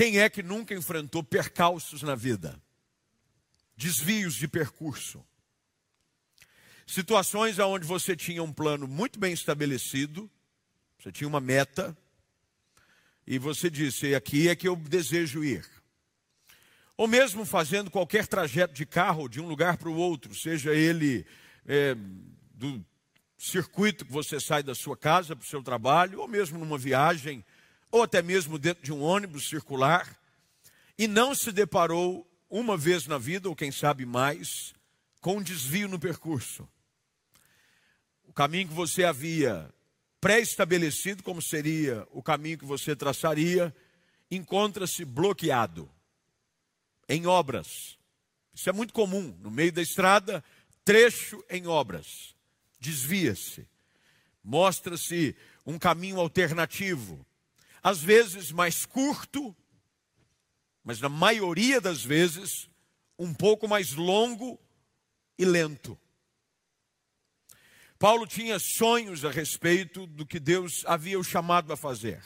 Quem é que nunca enfrentou percalços na vida? Desvios de percurso. Situações onde você tinha um plano muito bem estabelecido, você tinha uma meta, e você disse: aqui é que eu desejo ir. Ou mesmo fazendo qualquer trajeto de carro de um lugar para o outro, seja ele é, do circuito que você sai da sua casa para o seu trabalho, ou mesmo numa viagem, ou até mesmo dentro de um ônibus circular, e não se deparou uma vez na vida, ou quem sabe mais, com um desvio no percurso. O caminho que você havia pré-estabelecido, como seria o caminho que você traçaria, encontra-se bloqueado em obras. Isso é muito comum. No meio da estrada, trecho em obras. Desvia-se. Mostra-se um caminho alternativo. Às vezes mais curto, mas na maioria das vezes um pouco mais longo e lento. Paulo tinha sonhos a respeito do que Deus havia o chamado a fazer.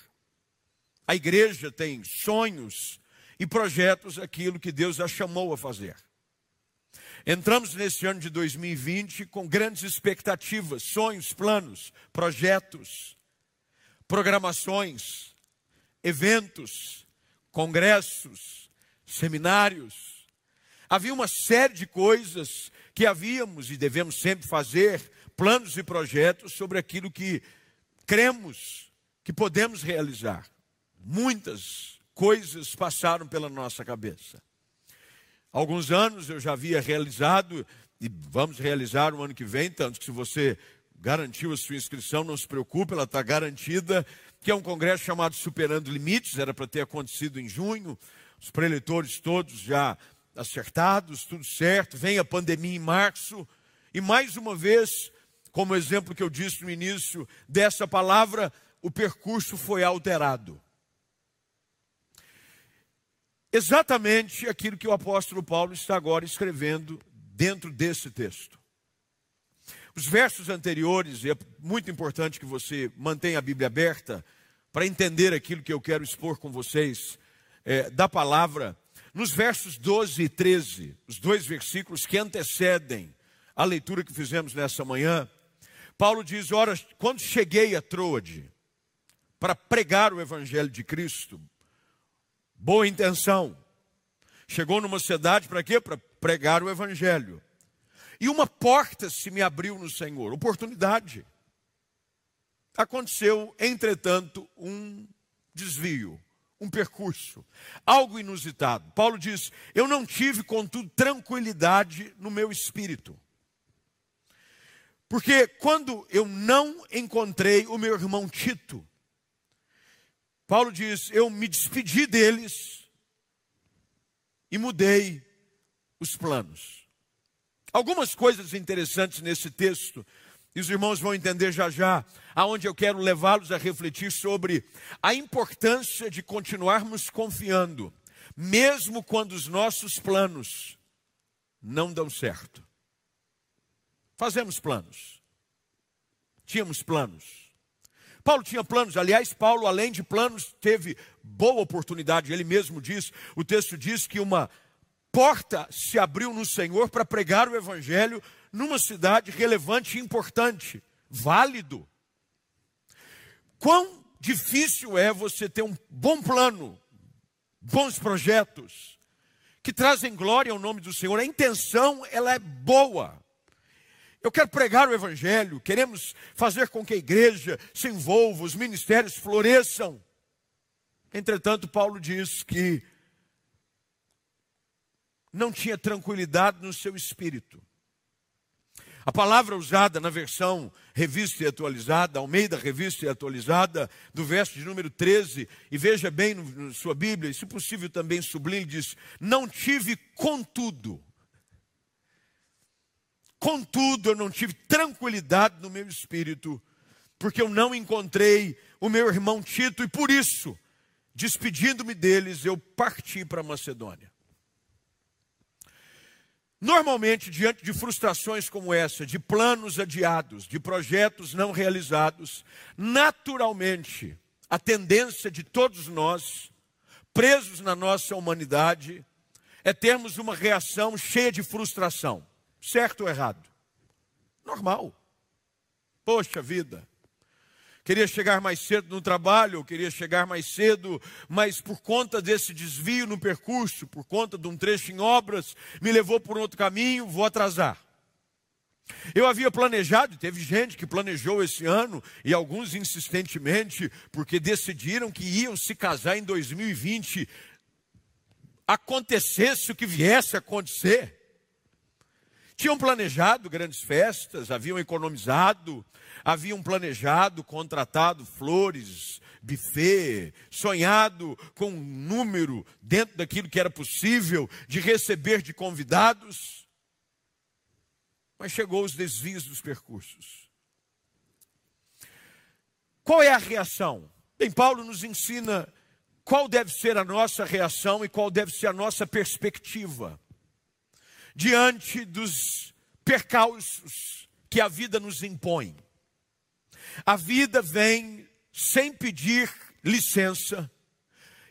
A igreja tem sonhos e projetos aquilo que Deus a chamou a fazer. Entramos nesse ano de 2020 com grandes expectativas, sonhos, planos, projetos, programações, eventos, congressos, seminários. Havia uma série de coisas que havíamos e devemos sempre fazer planos e projetos sobre aquilo que cremos que podemos realizar. Muitas coisas passaram pela nossa cabeça. Alguns anos eu já havia realizado e vamos realizar o ano que vem, tanto que se você garantiu a sua inscrição, não se preocupe, ela está garantida, que é um congresso chamado Superando Limites, era para ter acontecido em junho, os preletores todos já acertados, tudo certo, vem a pandemia em março, e mais uma vez como exemplo que eu disse no início dessa palavra, o percurso foi alterado. Exatamente aquilo que o apóstolo Paulo está agora escrevendo dentro desse texto. Os versos anteriores, e é muito importante que você mantenha a Bíblia aberta para entender aquilo que eu quero expor com vocês é, da palavra. Nos versos 12 e 13, os dois versículos que antecedem a leitura que fizemos nessa manhã, Paulo diz: Ora, quando cheguei a Troade para pregar o Evangelho de Cristo, boa intenção, chegou numa cidade para quê? Para pregar o Evangelho. E uma porta se me abriu no Senhor, oportunidade. Aconteceu, entretanto, um desvio, um percurso, algo inusitado. Paulo diz: Eu não tive, contudo, tranquilidade no meu espírito. Porque quando eu não encontrei o meu irmão Tito, Paulo diz: eu me despedi deles e mudei os planos. Algumas coisas interessantes nesse texto, e os irmãos vão entender já já, aonde eu quero levá-los a refletir sobre a importância de continuarmos confiando, mesmo quando os nossos planos não dão certo. Fazemos planos. Tínhamos planos. Paulo tinha planos, aliás, Paulo, além de planos, teve boa oportunidade. Ele mesmo diz: o texto diz que uma porta se abriu no Senhor para pregar o Evangelho numa cidade relevante e importante, válido. Quão difícil é você ter um bom plano, bons projetos, que trazem glória ao nome do Senhor. A intenção, ela é boa. Eu quero pregar o Evangelho, queremos fazer com que a igreja se envolva, os ministérios floresçam. Entretanto, Paulo diz que não tinha tranquilidade no seu espírito. A palavra usada na versão revista e atualizada, ao meio da revista e atualizada, do verso de número 13, e veja bem na sua Bíblia, e se possível também sublinhe, diz: Não tive contudo Contudo, eu não tive tranquilidade no meu espírito, porque eu não encontrei o meu irmão Tito, e por isso, despedindo-me deles, eu parti para Macedônia. Normalmente, diante de frustrações como essa, de planos adiados, de projetos não realizados, naturalmente, a tendência de todos nós presos na nossa humanidade é termos uma reação cheia de frustração. Certo ou errado? Normal. Poxa vida. Queria chegar mais cedo no trabalho, queria chegar mais cedo, mas por conta desse desvio no percurso, por conta de um trecho em obras, me levou por outro caminho, vou atrasar. Eu havia planejado, teve gente que planejou esse ano, e alguns insistentemente, porque decidiram que iam se casar em 2020, acontecesse o que viesse a acontecer. Tinham planejado grandes festas, haviam economizado, haviam planejado, contratado flores, buffet, sonhado com um número dentro daquilo que era possível de receber de convidados. Mas chegou os desvios dos percursos. Qual é a reação? Bem, Paulo nos ensina qual deve ser a nossa reação e qual deve ser a nossa perspectiva diante dos percalços que a vida nos impõe. A vida vem sem pedir licença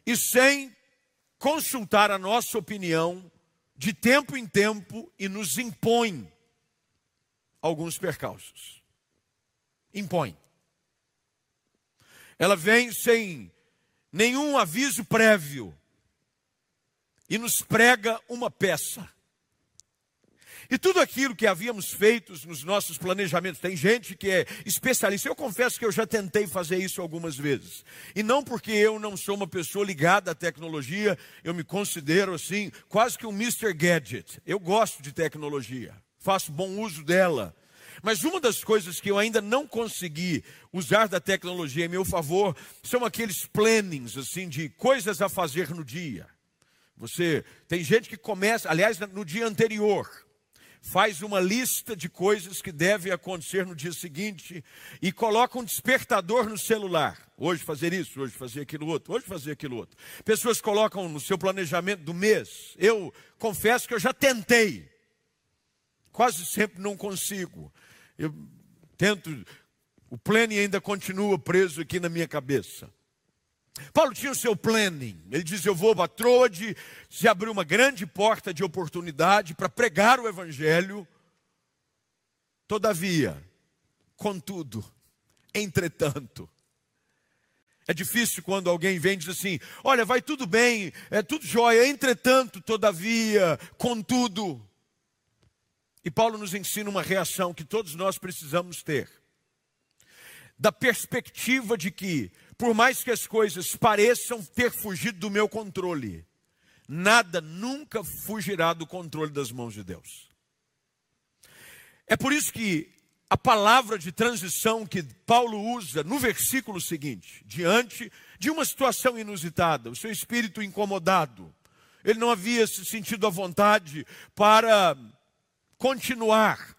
e sem consultar a nossa opinião de tempo em tempo e nos impõe alguns percalços. Impõe. Ela vem sem nenhum aviso prévio e nos prega uma peça. E tudo aquilo que havíamos feito nos nossos planejamentos, tem gente que é especialista. Eu confesso que eu já tentei fazer isso algumas vezes. E não porque eu não sou uma pessoa ligada à tecnologia, eu me considero assim, quase que um Mr. Gadget. Eu gosto de tecnologia faço bom uso dela. Mas uma das coisas que eu ainda não consegui usar da tecnologia em meu favor são aqueles plannings, assim, de coisas a fazer no dia. Você tem gente que começa, aliás, no dia anterior, faz uma lista de coisas que devem acontecer no dia seguinte e coloca um despertador no celular. Hoje fazer isso, hoje fazer aquilo outro, hoje fazer aquilo outro. Pessoas colocam no seu planejamento do mês. Eu confesso que eu já tentei quase sempre não consigo. Eu tento, o planning ainda continua preso aqui na minha cabeça. Paulo tinha o seu planning. Ele diz: Eu vou para Troade, se abriu uma grande porta de oportunidade para pregar o Evangelho. Todavia, contudo, entretanto, é difícil quando alguém vem e diz assim: Olha, vai tudo bem, é tudo jóia, entretanto, todavia, contudo. E Paulo nos ensina uma reação que todos nós precisamos ter. Da perspectiva de que, por mais que as coisas pareçam ter fugido do meu controle, nada nunca fugirá do controle das mãos de Deus. É por isso que a palavra de transição que Paulo usa no versículo seguinte, diante de uma situação inusitada, o seu espírito incomodado, ele não havia se sentido à vontade para continuar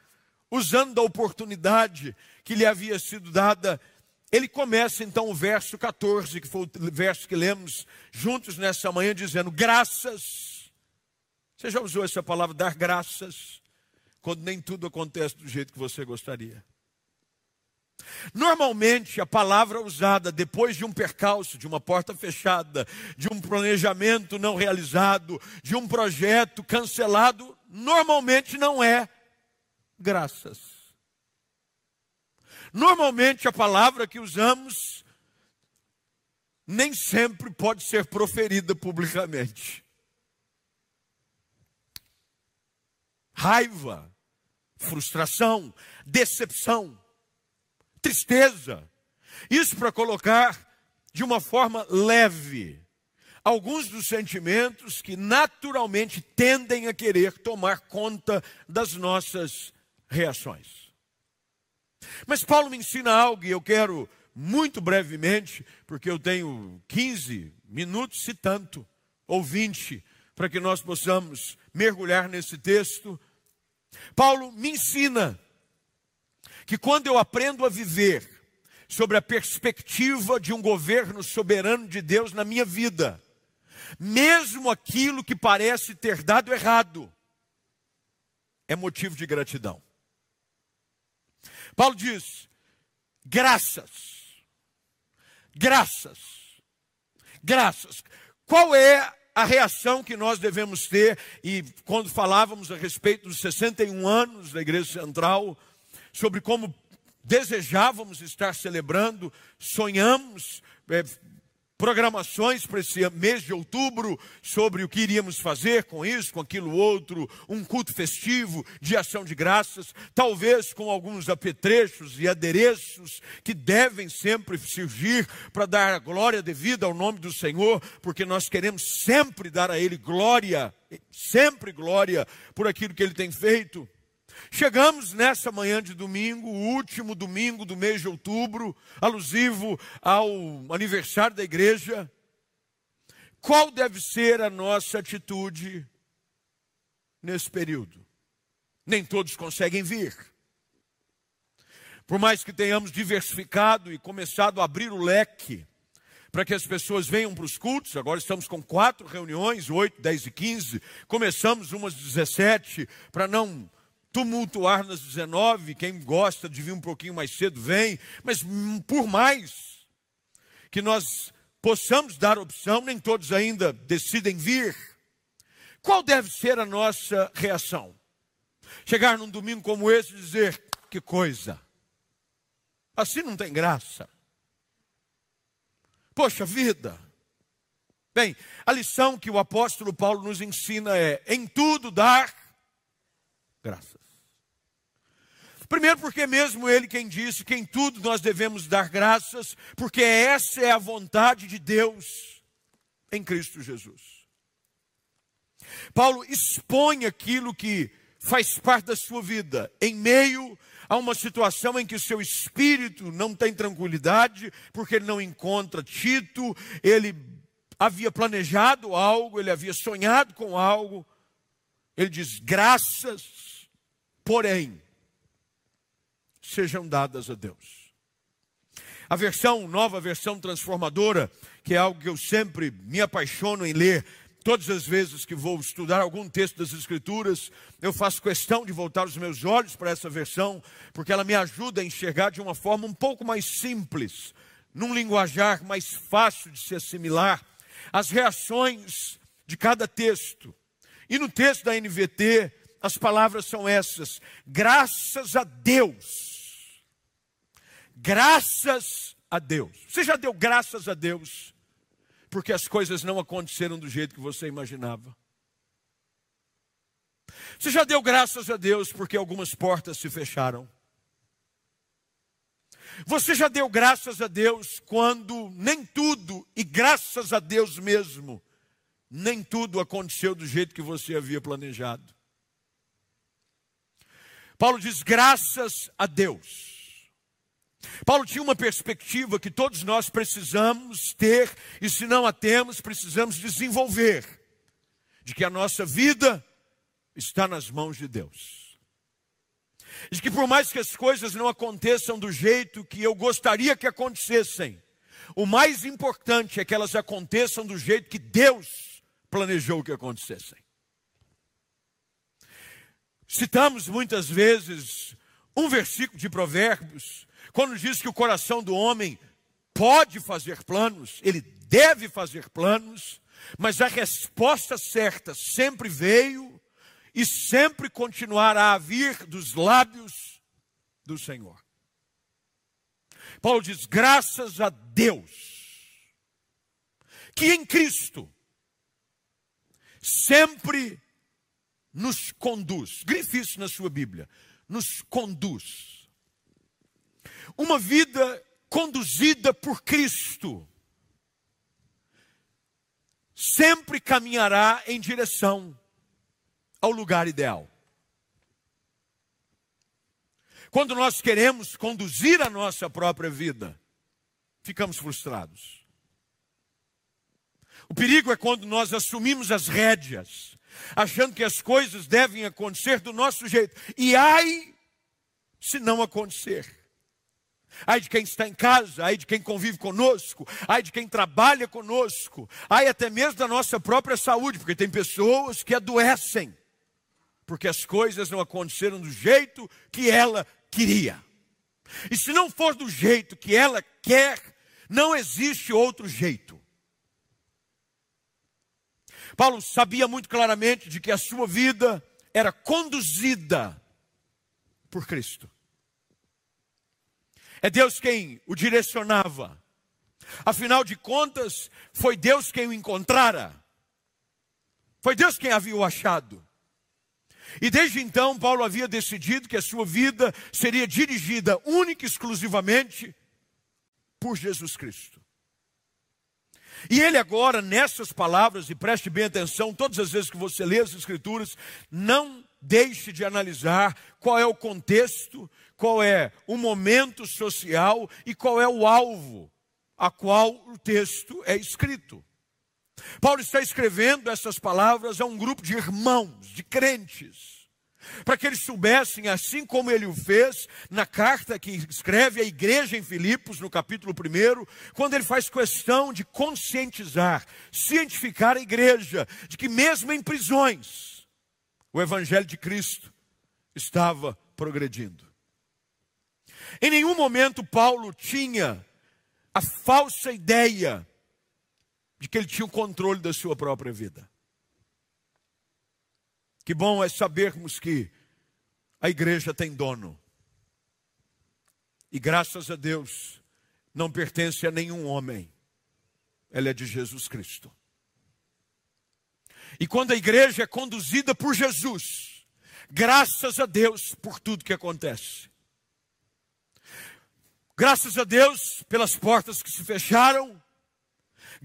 usando a oportunidade que lhe havia sido dada, ele começa então o verso 14, que foi o verso que lemos juntos nessa manhã, dizendo: Graças. Você já usou essa palavra, dar graças, quando nem tudo acontece do jeito que você gostaria. Normalmente, a palavra usada depois de um percalço, de uma porta fechada, de um planejamento não realizado, de um projeto cancelado, normalmente não é graças. Normalmente a palavra que usamos nem sempre pode ser proferida publicamente. Raiva, frustração, decepção, tristeza. Isso para colocar de uma forma leve alguns dos sentimentos que naturalmente tendem a querer tomar conta das nossas reações. Mas Paulo me ensina algo e eu quero muito brevemente, porque eu tenho 15 minutos, se tanto, ou 20, para que nós possamos mergulhar nesse texto. Paulo me ensina que quando eu aprendo a viver sobre a perspectiva de um governo soberano de Deus na minha vida, mesmo aquilo que parece ter dado errado, é motivo de gratidão. Paulo diz: graças, graças, graças. Qual é a reação que nós devemos ter? E quando falávamos a respeito dos 61 anos da Igreja Central, sobre como desejávamos estar celebrando, sonhamos, é, programações para esse mês de outubro sobre o que iríamos fazer com isso, com aquilo outro, um culto festivo de ação de graças, talvez com alguns apetrechos e adereços que devem sempre surgir para dar glória devida ao nome do Senhor, porque nós queremos sempre dar a Ele glória, sempre glória por aquilo que Ele tem feito. Chegamos nessa manhã de domingo, o último domingo do mês de outubro, alusivo ao aniversário da igreja. Qual deve ser a nossa atitude nesse período? Nem todos conseguem vir. Por mais que tenhamos diversificado e começado a abrir o leque para que as pessoas venham para os cultos, agora estamos com quatro reuniões, oito, dez e quinze, começamos umas dezessete, para não tumultuar nas 19, quem gosta de vir um pouquinho mais cedo vem, mas por mais que nós possamos dar opção, nem todos ainda decidem vir. Qual deve ser a nossa reação? Chegar num domingo como esse e dizer: que coisa, assim não tem graça. Poxa vida. Bem, a lição que o apóstolo Paulo nos ensina é: em tudo dar graças. Primeiro, porque mesmo ele quem disse que em tudo nós devemos dar graças, porque essa é a vontade de Deus em Cristo Jesus. Paulo expõe aquilo que faz parte da sua vida, em meio a uma situação em que o seu espírito não tem tranquilidade, porque ele não encontra Tito, ele havia planejado algo, ele havia sonhado com algo. Ele diz: graças, porém, sejam dadas a Deus. A versão, nova versão transformadora, que é algo que eu sempre me apaixono em ler, todas as vezes que vou estudar algum texto das Escrituras, eu faço questão de voltar os meus olhos para essa versão, porque ela me ajuda a enxergar de uma forma um pouco mais simples, num linguajar mais fácil de se assimilar, as reações de cada texto. E no texto da NVT, as palavras são essas: graças a Deus Graças a Deus. Você já deu graças a Deus porque as coisas não aconteceram do jeito que você imaginava? Você já deu graças a Deus porque algumas portas se fecharam? Você já deu graças a Deus quando nem tudo, e graças a Deus mesmo, nem tudo aconteceu do jeito que você havia planejado? Paulo diz: graças a Deus. Paulo tinha uma perspectiva que todos nós precisamos ter, e se não a temos, precisamos desenvolver, de que a nossa vida está nas mãos de Deus. De que por mais que as coisas não aconteçam do jeito que eu gostaria que acontecessem, o mais importante é que elas aconteçam do jeito que Deus planejou que acontecessem. Citamos muitas vezes um versículo de Provérbios quando diz que o coração do homem pode fazer planos, ele deve fazer planos, mas a resposta certa sempre veio e sempre continuará a vir dos lábios do Senhor. Paulo diz: graças a Deus, que em Cristo sempre nos conduz, grife isso na sua Bíblia, nos conduz uma vida conduzida por Cristo sempre caminhará em direção ao lugar ideal. Quando nós queremos conduzir a nossa própria vida, ficamos frustrados. O perigo é quando nós assumimos as rédeas, achando que as coisas devem acontecer do nosso jeito. E ai, se não acontecer ai de quem está em casa, ai de quem convive conosco, ai de quem trabalha conosco, ai até mesmo da nossa própria saúde, porque tem pessoas que adoecem, porque as coisas não aconteceram do jeito que ela queria. E se não for do jeito que ela quer, não existe outro jeito. Paulo sabia muito claramente de que a sua vida era conduzida por Cristo. É Deus quem o direcionava. Afinal de contas, foi Deus quem o encontrara. Foi Deus quem havia o achado. E desde então, Paulo havia decidido que a sua vida seria dirigida única e exclusivamente por Jesus Cristo. E ele agora, nessas palavras, e preste bem atenção, todas as vezes que você lê as Escrituras, não deixe de analisar qual é o contexto, qual é o momento social e qual é o alvo a qual o texto é escrito. Paulo está escrevendo essas palavras a um grupo de irmãos, de crentes, para que eles soubessem, assim como ele o fez na carta que escreve à igreja em Filipos, no capítulo 1, quando ele faz questão de conscientizar, cientificar a igreja de que, mesmo em prisões, o evangelho de Cristo estava progredindo. Em nenhum momento Paulo tinha a falsa ideia de que ele tinha o controle da sua própria vida. Que bom é sabermos que a igreja tem dono. E graças a Deus, não pertence a nenhum homem. Ela é de Jesus Cristo. E quando a igreja é conduzida por Jesus, graças a Deus por tudo que acontece. Graças a Deus pelas portas que se fecharam,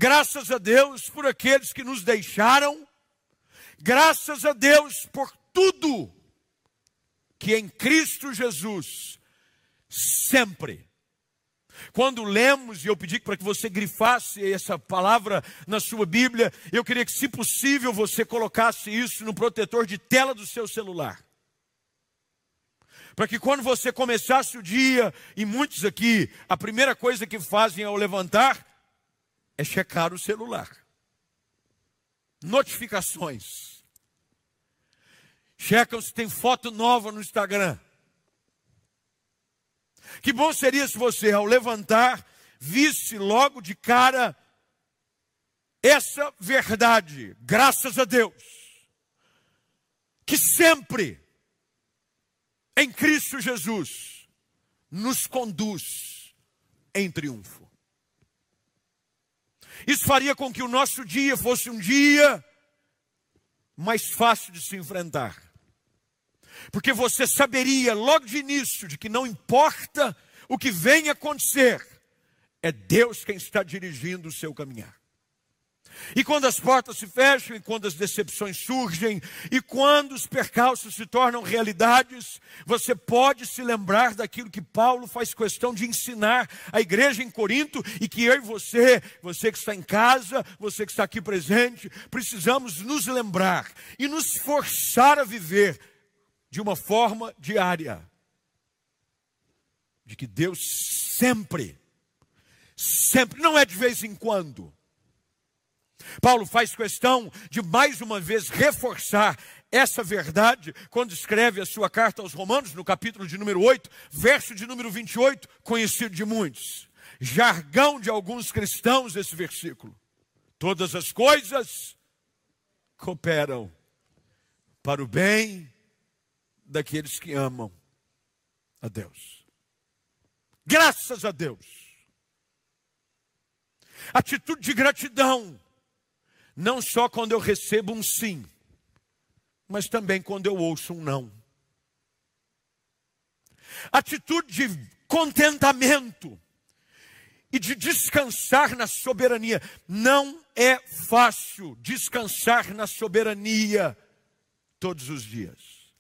Graças a Deus por aqueles que nos deixaram. Graças a Deus por tudo que em Cristo Jesus sempre. Quando lemos, e eu pedi para que você grifasse essa palavra na sua Bíblia, eu queria que, se possível, você colocasse isso no protetor de tela do seu celular. Para que quando você começasse o dia, e muitos aqui, a primeira coisa que fazem ao levantar é checar o celular. Notificações. Checam se tem foto nova no Instagram. Que bom seria se você, ao levantar, visse logo de cara essa verdade, graças a Deus, que sempre, em Cristo Jesus, nos conduz em triunfo. Isso faria com que o nosso dia fosse um dia mais fácil de se enfrentar. Porque você saberia logo de início de que não importa o que venha acontecer, é Deus quem está dirigindo o seu caminhar. E quando as portas se fecham, e quando as decepções surgem, e quando os percalços se tornam realidades, você pode se lembrar daquilo que Paulo faz questão de ensinar à igreja em Corinto, e que eu e você, você que está em casa, você que está aqui presente, precisamos nos lembrar e nos forçar a viver de uma forma diária. De que Deus sempre, sempre, não é de vez em quando, Paulo faz questão de mais uma vez reforçar essa verdade quando escreve a sua carta aos Romanos, no capítulo de número 8, verso de número 28, conhecido de muitos. Jargão de alguns cristãos esse versículo. Todas as coisas cooperam para o bem daqueles que amam a Deus. Graças a Deus. Atitude de gratidão não só quando eu recebo um sim, mas também quando eu ouço um não. Atitude de contentamento e de descansar na soberania. Não é fácil descansar na soberania todos os dias.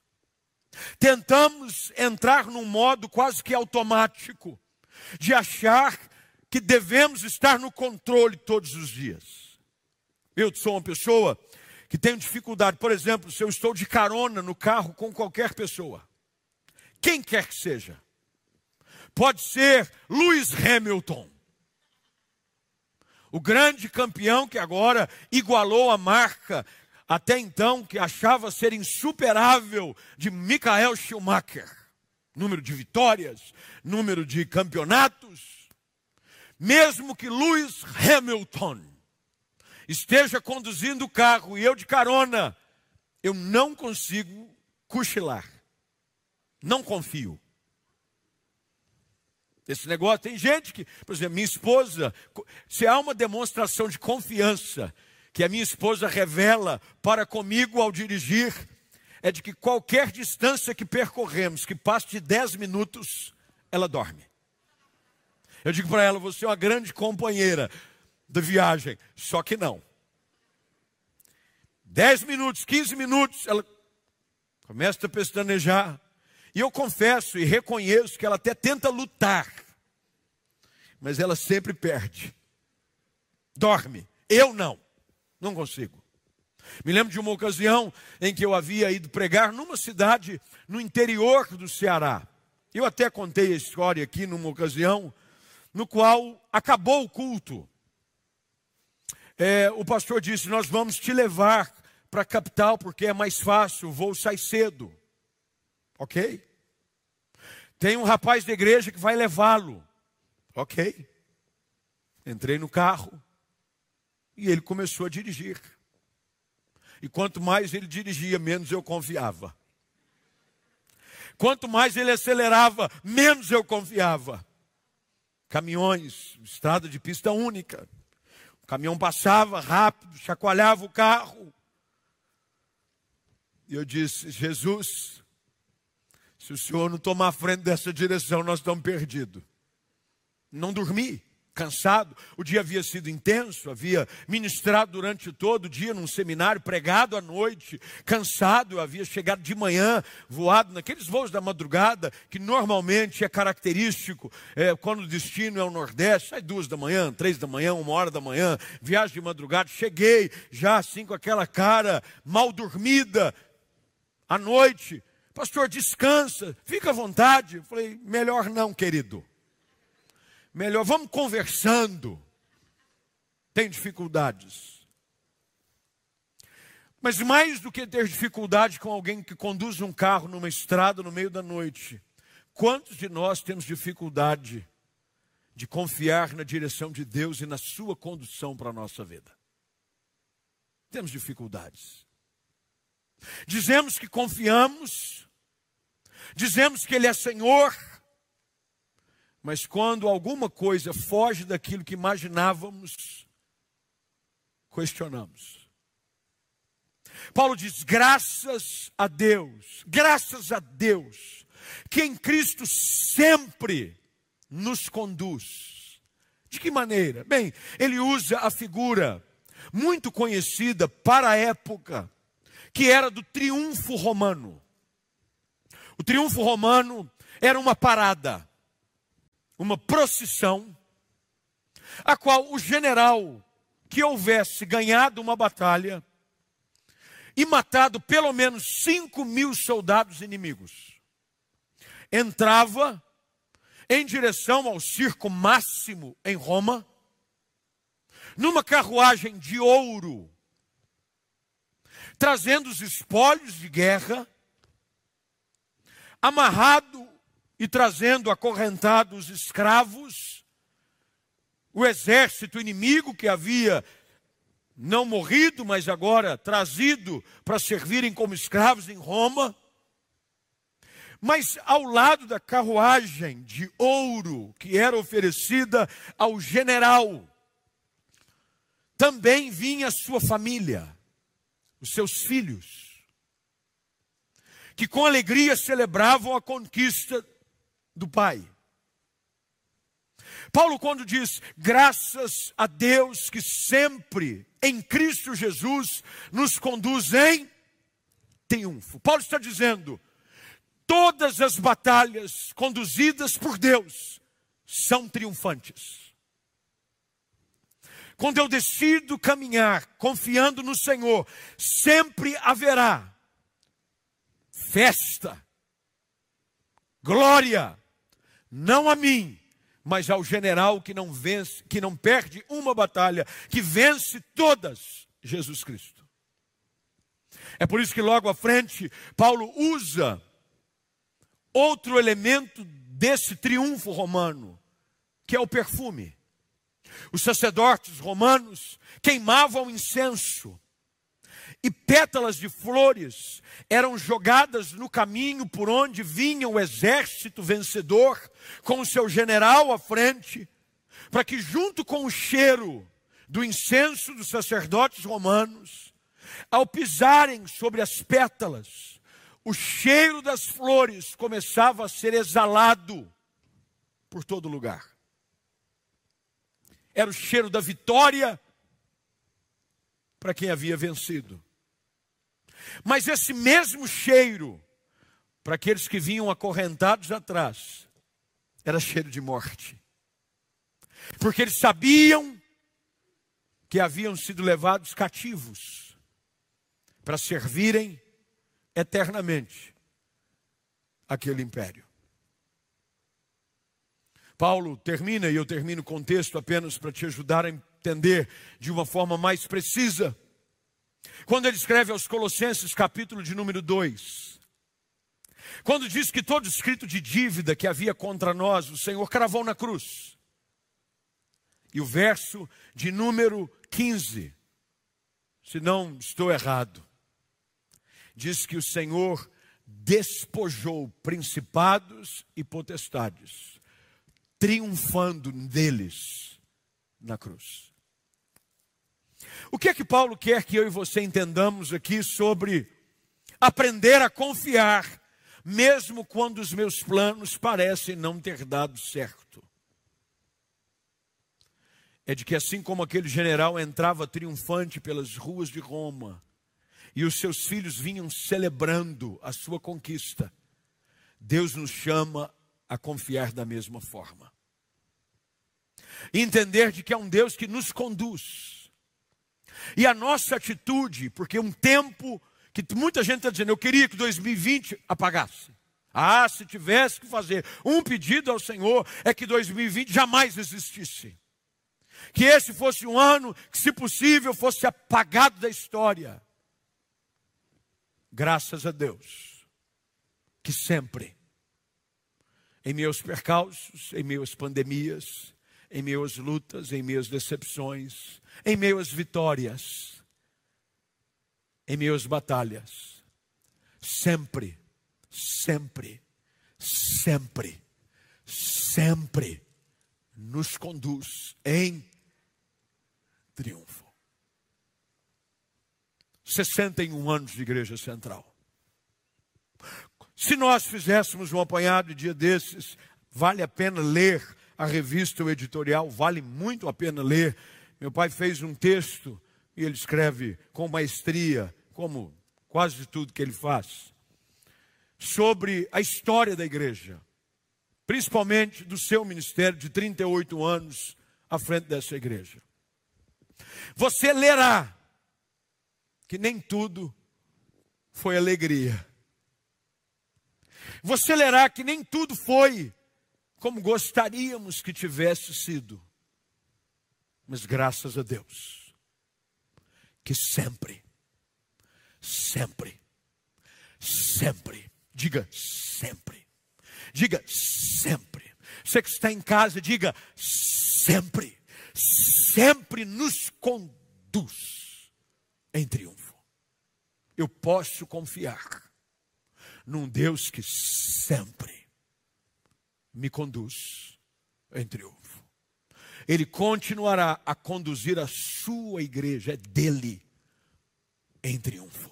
Tentamos entrar num modo quase que automático de achar que devemos estar no controle todos os dias. Eu sou uma pessoa que tenho dificuldade, por exemplo, se eu estou de carona no carro com qualquer pessoa, quem quer que seja, pode ser Lewis Hamilton, o grande campeão que agora igualou a marca até então que achava ser insuperável de Michael Schumacher. Número de vitórias, número de campeonatos. Mesmo que Lewis Hamilton esteja conduzindo o carro e eu de carona, eu não consigo cochilar. Não confio. Esse negócio, tem gente que, por exemplo, minha esposa, se há uma demonstração de confiança que a minha esposa revela para comigo ao dirigir, é de que qualquer distância que percorremos, que passe de 10 minutos, ela dorme. Eu digo para ela, você é uma grande companheira de viagem, só que não. 10 minutos, 15 minutos, ela começa a pestanejar. E eu confesso e reconheço que ela até tenta lutar, mas ela sempre perde. Dorme. Eu não, não consigo. Me lembro de uma ocasião em que eu havia ido pregar numa cidade no interior do Ceará. Eu até contei a história aqui numa ocasião, no qual acabou o culto. É, o pastor disse: Nós vamos te levar para a capital porque é mais fácil, o voo sai cedo. Ok? Tem um rapaz da igreja que vai levá-lo. Ok? Entrei no carro e ele começou a dirigir. E quanto mais ele dirigia, menos eu confiava. Quanto mais ele acelerava, menos eu confiava. Caminhões, estrada de pista única. Caminhão passava rápido, chacoalhava o carro. E eu disse: Jesus, se o senhor não tomar a frente dessa direção, nós estamos perdidos. Não dormi cansado, o dia havia sido intenso, havia ministrado durante todo o dia num seminário, pregado à noite, cansado, havia chegado de manhã, voado naqueles voos da madrugada, que normalmente é característico é, quando o destino é o Nordeste, sai duas da manhã, três da manhã, uma hora da manhã, viagem de madrugada, cheguei já assim com aquela cara mal dormida, à noite, pastor, descansa, fica à vontade. Eu falei, melhor não, querido melhor. Vamos conversando. Tem dificuldades. Mas mais do que ter dificuldade com alguém que conduz um carro numa estrada no meio da noite, quantos de nós temos dificuldade de confiar na direção de Deus e na sua condução para a nossa vida? Temos dificuldades. Dizemos que confiamos, dizemos que Ele é Senhor, mas quando alguma coisa foge daquilo que imaginávamos, questionamos. Paulo diz: graças a Deus, graças a Deus, que em Cristo sempre nos conduz. De que maneira? Bem, ele usa a figura muito conhecida para a época, que era do triunfo romano. O triunfo romano era uma parada uma procissão, a qual o general que houvesse ganhado uma batalha e matado pelo menos 5 mil soldados inimigos, entrava em direção ao circo máximo em Roma, numa carruagem de ouro, trazendo os espólios de guerra, amarrado e trazendo acorrentados escravos, o exército inimigo que havia não morrido, mas agora trazido para servirem como escravos em Roma. Mas ao lado da carruagem de ouro que era oferecida ao general, também vinha sua família, os seus filhos, que com alegria celebravam a conquista do Pai. Paulo, quando diz graças a Deus que sempre em Cristo Jesus nos conduz em triunfo. Paulo está dizendo: todas as batalhas conduzidas por Deus são triunfantes. Quando eu decido caminhar confiando no Senhor, sempre haverá festa, glória, não a mim, mas ao general que não vence, que não perde uma batalha, que vence todas, Jesus Cristo. É por isso que logo à frente Paulo usa outro elemento desse triunfo romano, que é o perfume. Os sacerdotes romanos queimavam incenso e pétalas de flores eram jogadas no caminho por onde vinha o exército vencedor, com o seu general à frente, para que, junto com o cheiro do incenso dos sacerdotes romanos, ao pisarem sobre as pétalas, o cheiro das flores começava a ser exalado por todo lugar. Era o cheiro da vitória para quem havia vencido. Mas esse mesmo cheiro, para aqueles que vinham acorrentados atrás, era cheiro de morte. Porque eles sabiam que haviam sido levados cativos para servirem eternamente aquele império. Paulo termina, e eu termino o contexto apenas para te ajudar a entender de uma forma mais precisa. Quando ele escreve aos Colossenses, capítulo de número 2, quando diz que todo escrito de dívida que havia contra nós, o Senhor cravou na cruz. E o verso de número 15, se não estou errado, diz que o Senhor despojou principados e potestades, triunfando deles na cruz. O que é que Paulo quer que eu e você entendamos aqui sobre aprender a confiar, mesmo quando os meus planos parecem não ter dado certo? É de que assim como aquele general entrava triunfante pelas ruas de Roma, e os seus filhos vinham celebrando a sua conquista, Deus nos chama a confiar da mesma forma. entender de que é um Deus que nos conduz e a nossa atitude, porque um tempo que muita gente está dizendo, eu queria que 2020 apagasse. Ah, se tivesse que fazer um pedido ao Senhor, é que 2020 jamais existisse. Que esse fosse um ano que, se possível, fosse apagado da história. Graças a Deus, que sempre, em meus percalços, em meus pandemias, em às lutas, em às decepções, em meio às vitórias, em meio às batalhas. Sempre, sempre, sempre, sempre nos conduz em triunfo. 61 anos de igreja central. Se nós fizéssemos um apanhado dia desses, vale a pena ler a revista, o editorial, vale muito a pena ler. Meu pai fez um texto e ele escreve com maestria, como quase tudo que ele faz, sobre a história da igreja, principalmente do seu ministério de 38 anos à frente dessa igreja. Você lerá que nem tudo foi alegria. Você lerá que nem tudo foi como gostaríamos que tivesse sido. Mas graças a Deus, que sempre, sempre, sempre, diga sempre, diga sempre. Você que está em casa, diga sempre, sempre nos conduz em triunfo. Eu posso confiar num Deus que sempre me conduz em triunfo. Ele continuará a conduzir a sua igreja, é dele, em triunfo.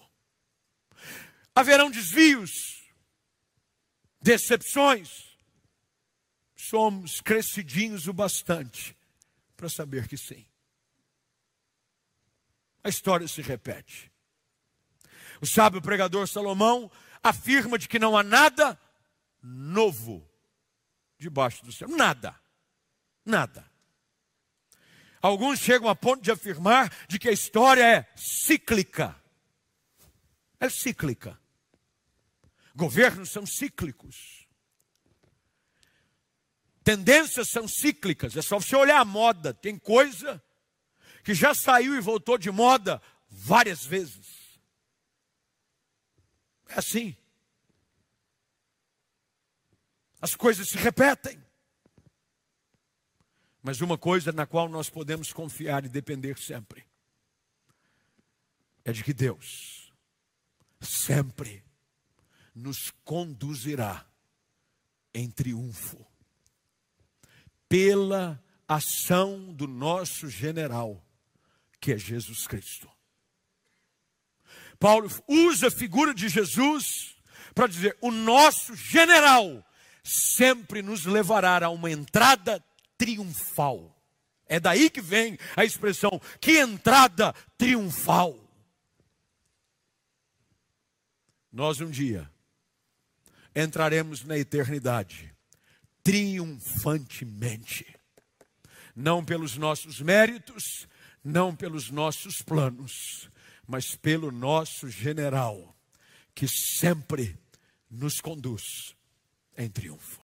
Haverão desvios, decepções. Somos crescidinhos o bastante para saber que sim. A história se repete. O sábio pregador Salomão afirma de que não há nada novo debaixo do céu. Nada. Nada. Alguns chegam a ponto de afirmar de que a história é cíclica. É cíclica. Governos são cíclicos. Tendências são cíclicas. É só você olhar a moda. Tem coisa que já saiu e voltou de moda várias vezes. É assim. As coisas se repetem. Mas uma coisa na qual nós podemos confiar e depender sempre é de que Deus sempre nos conduzirá em triunfo pela ação do nosso general, que é Jesus Cristo. Paulo usa a figura de Jesus para dizer: o nosso general sempre nos levará a uma entrada triunfal. É daí que vem a expressão: que entrada triunfal. Nós um dia entraremos na eternidade triunfantemente, não pelos nossos méritos, não pelos nossos planos, mas pelo nosso general, que sempre nos conduz em triunfo.